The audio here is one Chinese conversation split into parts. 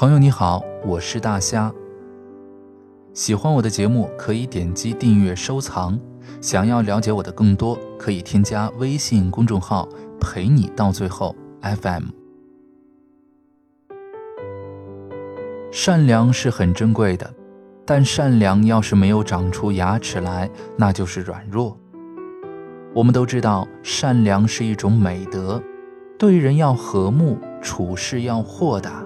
朋友你好，我是大虾。喜欢我的节目可以点击订阅收藏。想要了解我的更多，可以添加微信公众号“陪你到最后 FM”。善良是很珍贵的，但善良要是没有长出牙齿来，那就是软弱。我们都知道，善良是一种美德，对人要和睦，处事要豁达。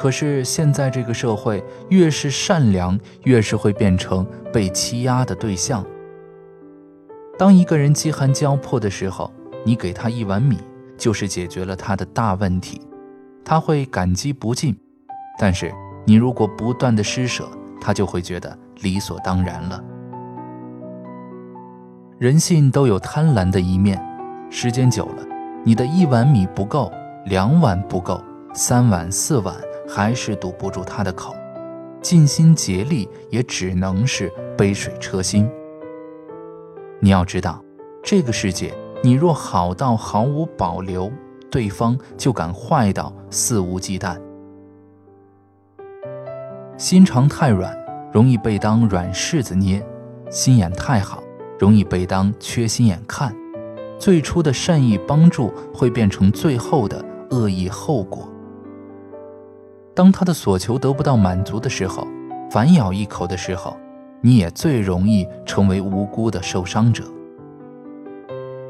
可是现在这个社会，越是善良，越是会变成被欺压的对象。当一个人饥寒交迫的时候，你给他一碗米，就是解决了他的大问题，他会感激不尽。但是你如果不断的施舍，他就会觉得理所当然了。人性都有贪婪的一面，时间久了，你的一碗米不够，两碗不够，三碗四碗。还是堵不住他的口，尽心竭力也只能是杯水车薪。你要知道，这个世界，你若好到毫无保留，对方就敢坏到肆无忌惮。心肠太软，容易被当软柿子捏；心眼太好，容易被当缺心眼看。最初的善意帮助，会变成最后的恶意后果。当他的所求得不到满足的时候，反咬一口的时候，你也最容易成为无辜的受伤者。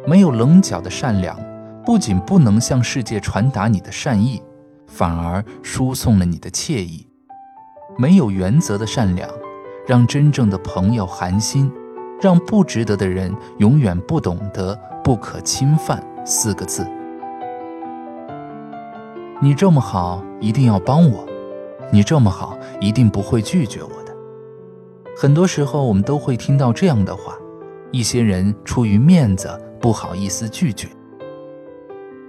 没有棱角的善良，不仅不能向世界传达你的善意，反而输送了你的惬意。没有原则的善良，让真正的朋友寒心，让不值得的人永远不懂得“不可侵犯”四个字。你这么好，一定要帮我。你这么好，一定不会拒绝我的。很多时候，我们都会听到这样的话：一些人出于面子，不好意思拒绝。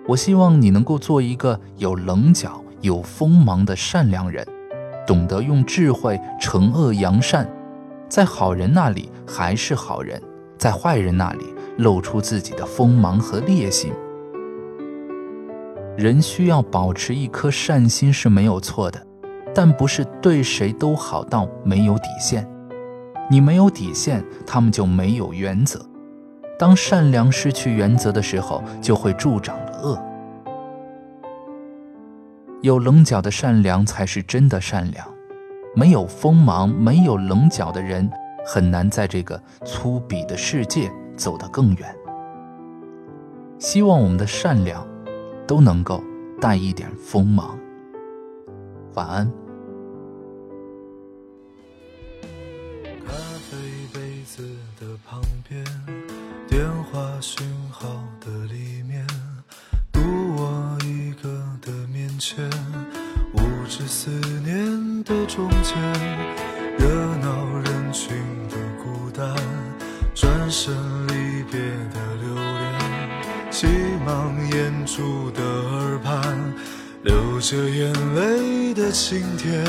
我希望你能够做一个有棱角、有锋芒的善良人，懂得用智慧惩恶扬善，在好人那里还是好人，在坏人那里露出自己的锋芒和烈性。人需要保持一颗善心是没有错的，但不是对谁都好到没有底线。你没有底线，他们就没有原则。当善良失去原则的时候，就会助长了恶。有棱角的善良才是真的善良，没有锋芒、没有棱角的人，很难在这个粗鄙的世界走得更远。希望我们的善良。都能够带一点锋芒。晚安。咖啡杯子的旁边，电话讯号的里面，独我一个的面前，无知思念的中间，热闹人群的孤单，转身离别的，忙掩住的。流着眼泪的晴天，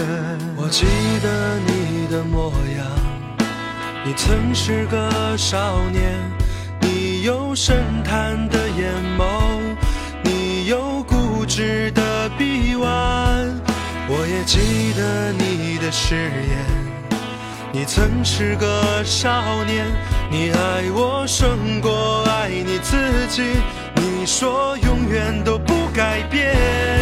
我记得你的模样。你曾是个少年，你有深潭的眼眸，你有固执的臂弯。我也记得你的誓言。你曾是个少年，你爱我胜过爱你自己。你说永远都不改变。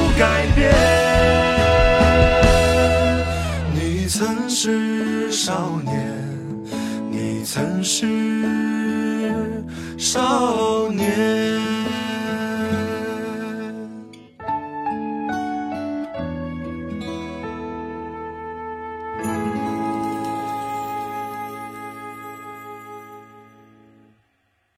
是少年，你曾是少年。